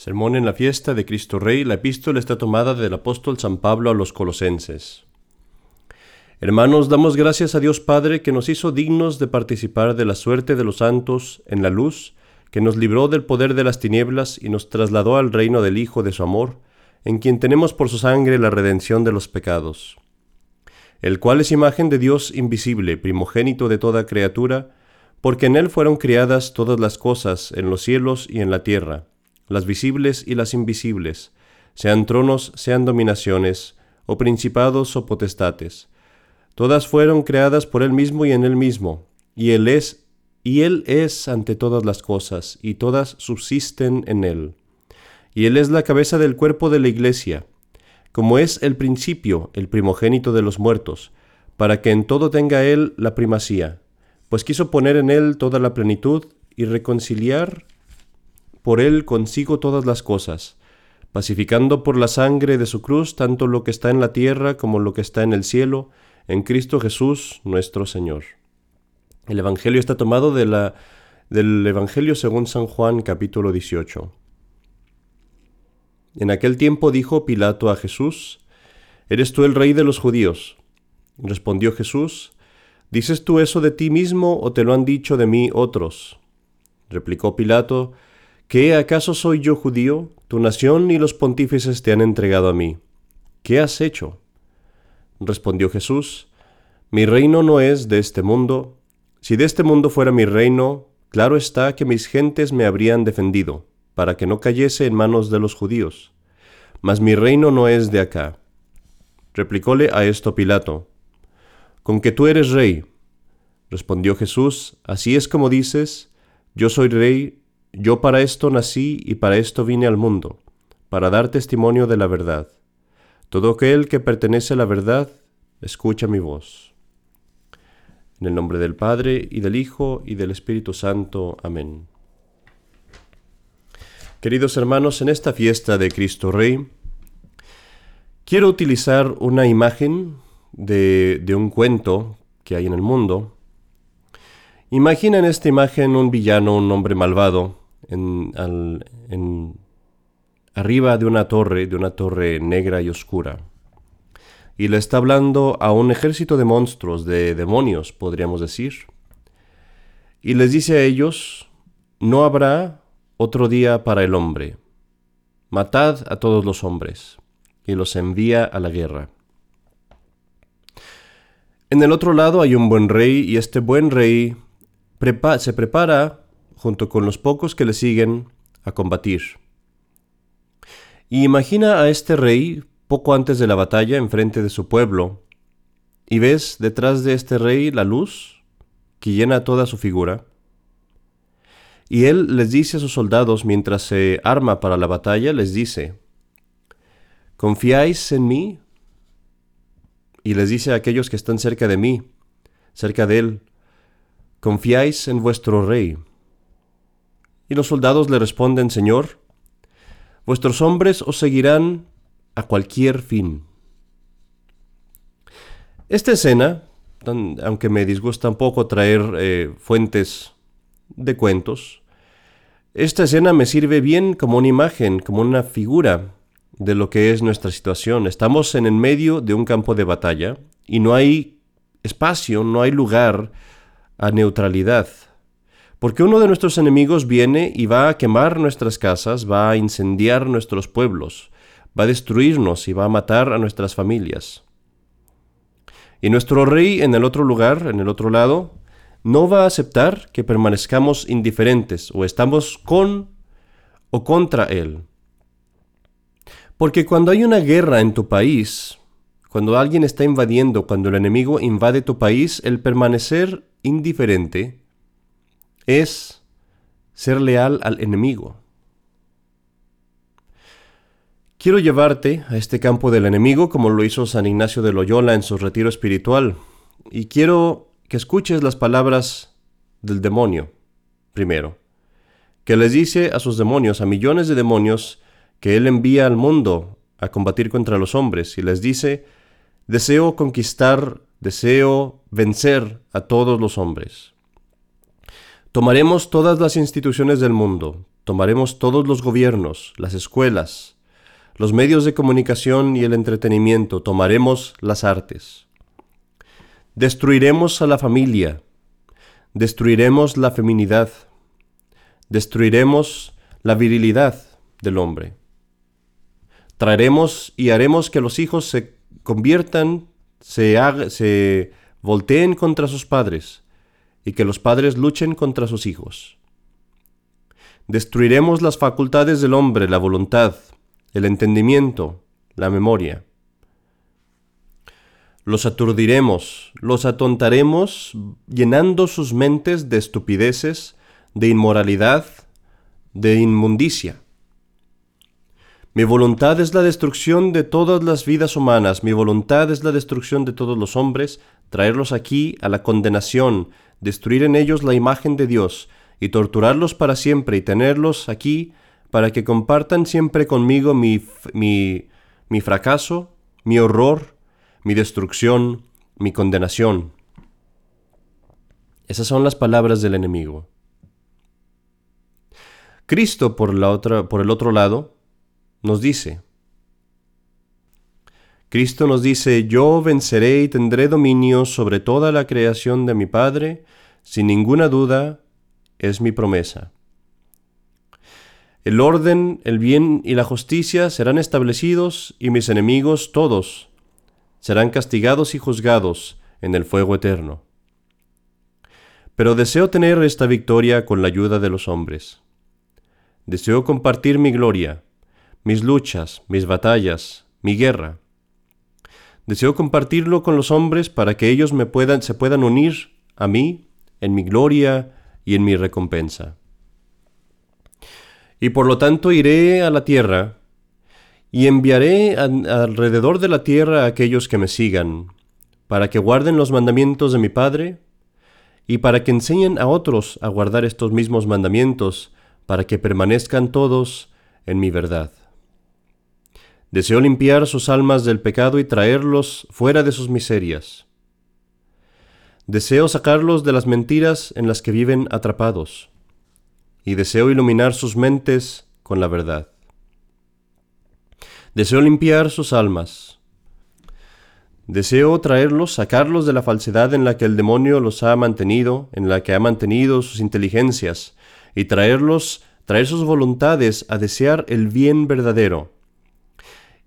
Sermón en la fiesta de Cristo Rey, la epístola está tomada del apóstol San Pablo a los colosenses. Hermanos, damos gracias a Dios Padre que nos hizo dignos de participar de la suerte de los santos en la luz, que nos libró del poder de las tinieblas y nos trasladó al reino del Hijo de su amor, en quien tenemos por su sangre la redención de los pecados, el cual es imagen de Dios invisible, primogénito de toda criatura, porque en él fueron criadas todas las cosas en los cielos y en la tierra las visibles y las invisibles, sean tronos, sean dominaciones, o principados o potestates. Todas fueron creadas por Él mismo y en Él mismo, y Él es, y Él es ante todas las cosas, y todas subsisten en Él. Y Él es la cabeza del cuerpo de la Iglesia, como es el principio, el primogénito de los muertos, para que en todo tenga Él la primacía, pues quiso poner en Él toda la plenitud y reconciliar por él consigo todas las cosas, pacificando por la sangre de su cruz tanto lo que está en la tierra como lo que está en el cielo, en Cristo Jesús nuestro Señor. El Evangelio está tomado de la, del Evangelio según San Juan capítulo 18. En aquel tiempo dijo Pilato a Jesús, ¿Eres tú el rey de los judíos? Respondió Jesús, ¿Dices tú eso de ti mismo o te lo han dicho de mí otros? Replicó Pilato, ¿Qué acaso soy yo judío? Tu nación y los pontífices te han entregado a mí. ¿Qué has hecho? Respondió Jesús, Mi reino no es de este mundo. Si de este mundo fuera mi reino, claro está que mis gentes me habrían defendido, para que no cayese en manos de los judíos. Mas mi reino no es de acá. Replicóle a esto Pilato, Con que tú eres rey. Respondió Jesús, Así es como dices, yo soy rey yo para esto nací y para esto vine al mundo, para dar testimonio de la verdad. Todo aquel que pertenece a la verdad, escucha mi voz. En el nombre del Padre, y del Hijo, y del Espíritu Santo. Amén. Queridos hermanos, en esta fiesta de Cristo Rey, quiero utilizar una imagen de, de un cuento que hay en el mundo. Imagina en esta imagen un villano, un hombre malvado, en, arriba de una torre, de una torre negra y oscura. Y le está hablando a un ejército de monstruos, de demonios, podríamos decir. Y les dice a ellos, no habrá otro día para el hombre. Matad a todos los hombres. Y los envía a la guerra. En el otro lado hay un buen rey y este buen rey se prepara junto con los pocos que le siguen, a combatir. Y imagina a este rey poco antes de la batalla enfrente de su pueblo, y ves detrás de este rey la luz que llena toda su figura. Y él les dice a sus soldados mientras se arma para la batalla, les dice, ¿confiáis en mí? Y les dice a aquellos que están cerca de mí, cerca de él, ¿confiáis en vuestro rey? Y los soldados le responden, Señor, vuestros hombres os seguirán a cualquier fin. Esta escena, aunque me disgusta un poco traer eh, fuentes de cuentos, esta escena me sirve bien como una imagen, como una figura de lo que es nuestra situación. Estamos en el medio de un campo de batalla y no hay espacio, no hay lugar a neutralidad. Porque uno de nuestros enemigos viene y va a quemar nuestras casas, va a incendiar nuestros pueblos, va a destruirnos y va a matar a nuestras familias. Y nuestro rey en el otro lugar, en el otro lado, no va a aceptar que permanezcamos indiferentes o estamos con o contra él. Porque cuando hay una guerra en tu país, cuando alguien está invadiendo, cuando el enemigo invade tu país, el permanecer indiferente es ser leal al enemigo. Quiero llevarte a este campo del enemigo como lo hizo San Ignacio de Loyola en su retiro espiritual, y quiero que escuches las palabras del demonio, primero, que les dice a sus demonios, a millones de demonios, que él envía al mundo a combatir contra los hombres, y les dice, deseo conquistar, deseo vencer a todos los hombres. Tomaremos todas las instituciones del mundo, tomaremos todos los gobiernos, las escuelas, los medios de comunicación y el entretenimiento, tomaremos las artes. Destruiremos a la familia, destruiremos la feminidad, destruiremos la virilidad del hombre. Traeremos y haremos que los hijos se conviertan, se, se volteen contra sus padres y que los padres luchen contra sus hijos. Destruiremos las facultades del hombre, la voluntad, el entendimiento, la memoria. Los aturdiremos, los atontaremos, llenando sus mentes de estupideces, de inmoralidad, de inmundicia. Mi voluntad es la destrucción de todas las vidas humanas, mi voluntad es la destrucción de todos los hombres, traerlos aquí a la condenación, destruir en ellos la imagen de Dios, y torturarlos para siempre y tenerlos aquí para que compartan siempre conmigo mi, mi, fracaso, mi horror, mi destrucción, mi condenación. Esas son las palabras del enemigo. Cristo, por, la otra, por el otro lado, nos dice, Cristo nos dice, yo venceré y tendré dominio sobre toda la creación de mi Padre, sin ninguna duda, es mi promesa. El orden, el bien y la justicia serán establecidos y mis enemigos todos serán castigados y juzgados en el fuego eterno. Pero deseo tener esta victoria con la ayuda de los hombres. Deseo compartir mi gloria, mis luchas, mis batallas, mi guerra. Deseo compartirlo con los hombres para que ellos me puedan, se puedan unir a mí en mi gloria y en mi recompensa. Y por lo tanto iré a la tierra y enviaré alrededor de la tierra a aquellos que me sigan, para que guarden los mandamientos de mi Padre y para que enseñen a otros a guardar estos mismos mandamientos, para que permanezcan todos en mi verdad. Deseo limpiar sus almas del pecado y traerlos fuera de sus miserias. Deseo sacarlos de las mentiras en las que viven atrapados, y deseo iluminar sus mentes con la verdad. Deseo limpiar sus almas. Deseo traerlos, sacarlos de la falsedad en la que el demonio los ha mantenido, en la que ha mantenido sus inteligencias, y traerlos, traer sus voluntades a desear el bien verdadero,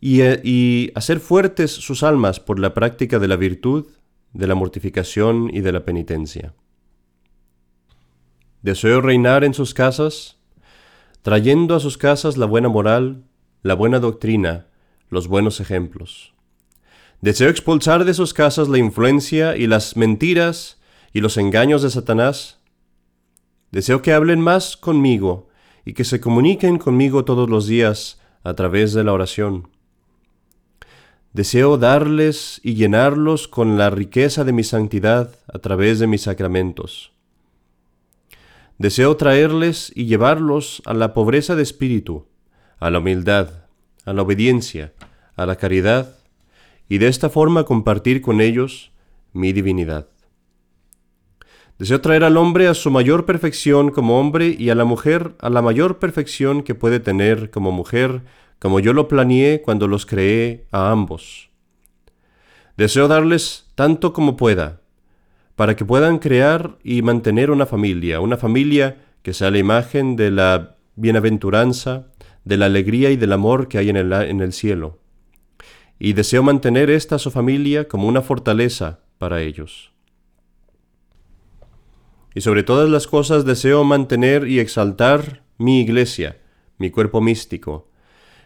y, eh, y hacer fuertes sus almas por la práctica de la virtud, de la mortificación y de la penitencia. Deseo reinar en sus casas, trayendo a sus casas la buena moral, la buena doctrina, los buenos ejemplos. Deseo expulsar de sus casas la influencia y las mentiras y los engaños de Satanás. Deseo que hablen más conmigo y que se comuniquen conmigo todos los días a través de la oración. Deseo darles y llenarlos con la riqueza de mi santidad a través de mis sacramentos. Deseo traerles y llevarlos a la pobreza de espíritu, a la humildad, a la obediencia, a la caridad, y de esta forma compartir con ellos mi divinidad. Deseo traer al hombre a su mayor perfección como hombre y a la mujer a la mayor perfección que puede tener como mujer, como yo lo planeé cuando los creé a ambos. Deseo darles tanto como pueda, para que puedan crear y mantener una familia, una familia que sea la imagen de la bienaventuranza, de la alegría y del amor que hay en el, en el cielo. Y deseo mantener esta su familia como una fortaleza para ellos. Y sobre todas las cosas deseo mantener y exaltar mi iglesia, mi cuerpo místico,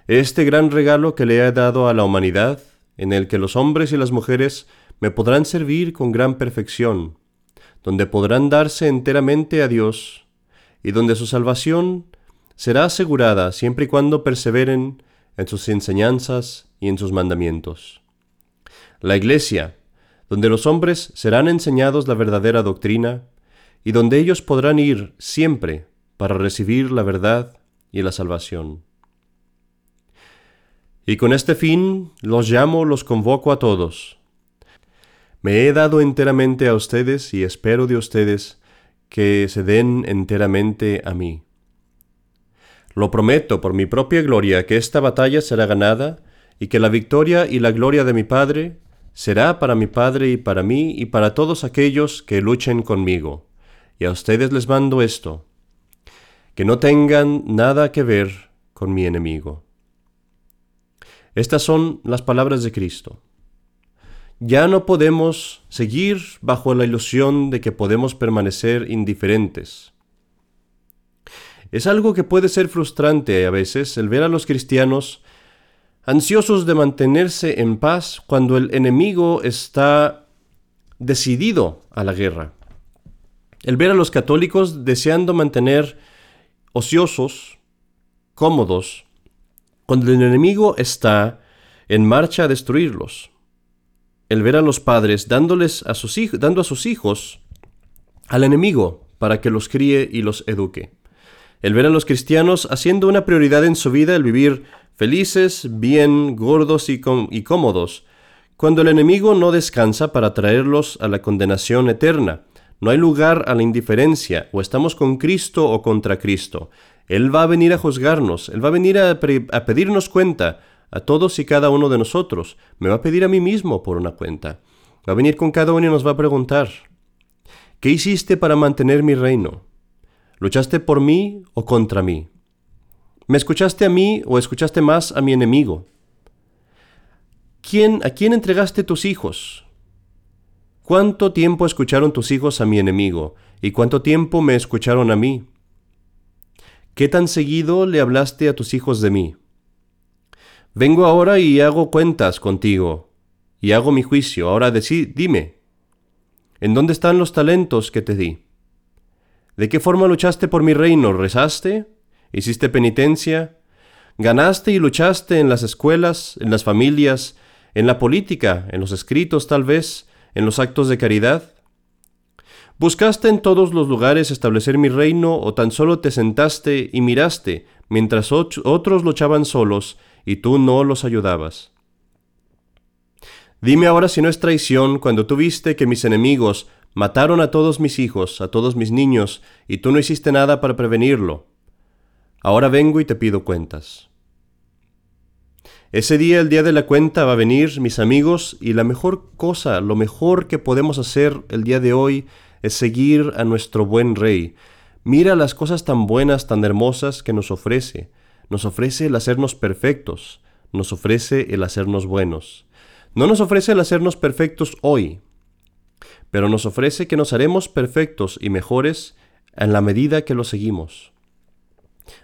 este gran regalo que le he dado a la humanidad, en el que los hombres y las mujeres me podrán servir con gran perfección, donde podrán darse enteramente a Dios, y donde su salvación será asegurada siempre y cuando perseveren en sus enseñanzas y en sus mandamientos. La Iglesia, donde los hombres serán enseñados la verdadera doctrina, y donde ellos podrán ir siempre para recibir la verdad y la salvación. Y con este fin los llamo, los convoco a todos. Me he dado enteramente a ustedes y espero de ustedes que se den enteramente a mí. Lo prometo por mi propia gloria que esta batalla será ganada y que la victoria y la gloria de mi Padre será para mi Padre y para mí y para todos aquellos que luchen conmigo. Y a ustedes les mando esto, que no tengan nada que ver con mi enemigo. Estas son las palabras de Cristo. Ya no podemos seguir bajo la ilusión de que podemos permanecer indiferentes. Es algo que puede ser frustrante a veces el ver a los cristianos ansiosos de mantenerse en paz cuando el enemigo está decidido a la guerra. El ver a los católicos deseando mantener ociosos, cómodos, cuando el enemigo está en marcha a destruirlos. El ver a los padres dándoles a sus hijos, dando a sus hijos al enemigo para que los críe y los eduque. El ver a los cristianos haciendo una prioridad en su vida el vivir felices, bien, gordos y, y cómodos, cuando el enemigo no descansa para traerlos a la condenación eterna. No hay lugar a la indiferencia, o estamos con Cristo o contra Cristo. Él va a venir a juzgarnos, Él va a venir a, pedirnos cuenta a todos y cada uno de nosotros. Me va a pedir a mí mismo por una cuenta. Va a venir con cada uno y nos va a preguntar, ¿qué hiciste para mantener mi reino? ¿Luchaste por mí o contra mí? ¿Me escuchaste a mí o escuchaste más a mi enemigo? ¿Quién, ¿A quién entregaste tus hijos? ¿Cuánto tiempo escucharon tus hijos a mi enemigo? ¿Y cuánto tiempo me escucharon a mí? ¿Qué tan seguido le hablaste a tus hijos de mí? Vengo ahora y hago cuentas contigo, y hago mi juicio. Ahora decí, dime, ¿en dónde están los talentos que te di? ¿De qué forma luchaste por mi reino? ¿Rezaste? hiciste penitencia, ganaste y luchaste en las escuelas, en las familias, en la política, en los escritos tal vez, en los actos de caridad. ¿Buscaste en todos los lugares establecer mi reino o tan solo te sentaste y miraste mientras otros luchaban solos y tú no los ayudabas? Dime ahora si no es traición cuando tú viste que mis enemigos mataron a todos mis hijos, a todos mis niños, y tú no hiciste nada para prevenirlo. Ahora vengo y te pido cuentas. Ese día, el día de la cuenta, va a venir, mis amigos, y la mejor cosa, lo mejor que podemos hacer el día de hoy es seguir a nuestro buen rey. Mira las cosas tan buenas, tan hermosas que nos ofrece. Nos ofrece el hacernos perfectos, nos ofrece el hacernos buenos. No nos ofrece el hacernos perfectos hoy, pero nos ofrece que nos haremos perfectos y mejores en la medida que lo seguimos.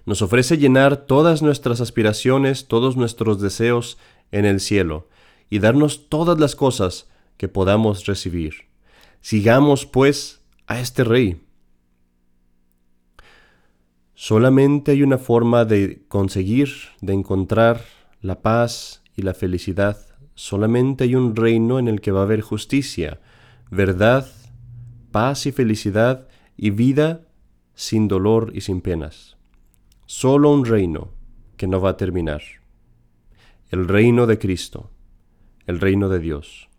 Nos ofrece llenar todas nuestras aspiraciones, todos nuestros deseos en el cielo, y darnos todas las cosas que podamos recibir. Sigamos, pues, a este Rey. Solamente hay una forma de conseguir, de encontrar la paz y la felicidad. Solamente hay un reino en el que va a haber justicia, verdad, paz y felicidad y vida sin dolor y sin penas solo un reino que no va a terminar. El reino de Cristo, el reino de Dios.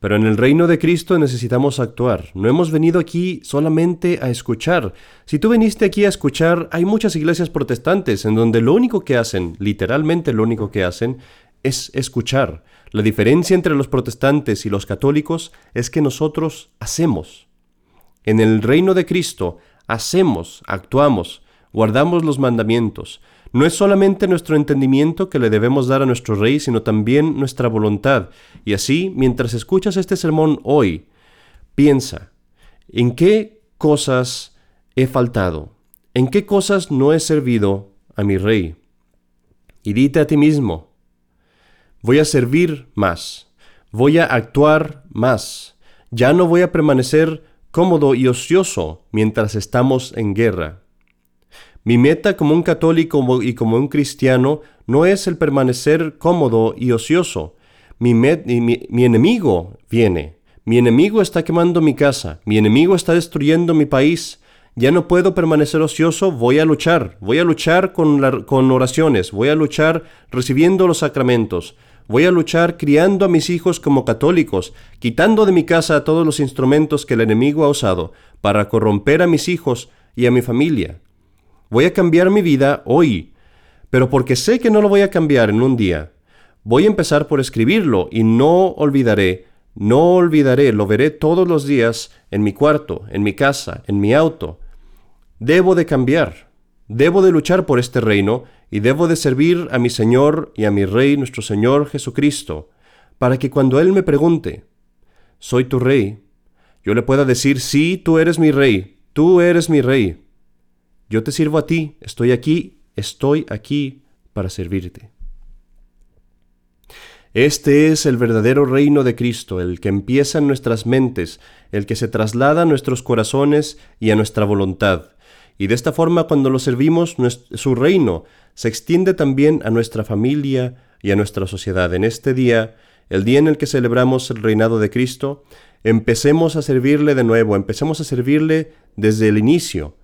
Pero en el reino de Cristo necesitamos actuar. No hemos venido aquí solamente a escuchar. Si tú viniste aquí a escuchar, hay muchas iglesias protestantes en donde lo único que hacen, literalmente lo único que hacen, es escuchar. La diferencia entre los protestantes y los católicos es que nosotros hacemos. En el reino de Cristo hacemos, actuamos, guardamos los mandamientos. No es solamente nuestro entendimiento que le debemos dar a nuestro Rey, sino también nuestra voluntad. Y así, mientras escuchas este sermón hoy, piensa, ¿en qué cosas he faltado? ¿En qué cosas no he servido a mi Rey? Y dite a ti mismo, voy a servir más, voy a actuar más, ya no voy a permanecer cómodo y ocioso mientras estamos en guerra. Mi meta como un católico y como un cristiano no es el permanecer cómodo y ocioso. Mi, mi, enemigo viene. Mi enemigo está quemando mi casa. Mi enemigo está destruyendo mi país. Ya no puedo permanecer ocioso, voy a luchar. Voy a luchar con, con oraciones. Voy a luchar recibiendo los sacramentos. Voy a luchar criando a mis hijos como católicos, quitando de mi casa todos los instrumentos que el enemigo ha usado para corromper a mis hijos y a mi familia. Voy a cambiar mi vida hoy, pero porque sé que no lo voy a cambiar en un día, voy a empezar por escribirlo y no olvidaré, no olvidaré, lo veré todos los días en mi cuarto, en mi casa, en mi auto. Debo de cambiar, debo de luchar por este reino y debo de servir a mi Señor y a mi Rey nuestro Señor Jesucristo, para que cuando Él me pregunte, ¿soy tu Rey? Yo le pueda decir, sí, tú eres mi Rey, tú eres mi Rey. Yo te sirvo a ti, estoy aquí, estoy aquí para servirte. Este es el verdadero reino de Cristo, el que empieza en nuestras mentes, el que se traslada a nuestros corazones y a nuestra voluntad. Y de esta forma, cuando lo servimos, su reino se extiende también a nuestra familia y a nuestra sociedad. En este día, el día en el que celebramos el reinado de Cristo, empecemos a servirle de nuevo, empecemos a servirle desde el inicio,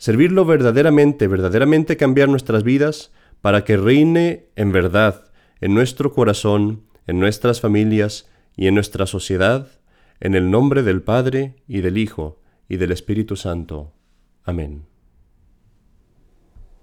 servirlo verdaderamente, verdaderamente cambiar nuestras vidas para que reine en verdad en nuestro corazón, en nuestras familias y en nuestra sociedad, en el nombre del Padre y del Hijo y del Espíritu Santo. Amén.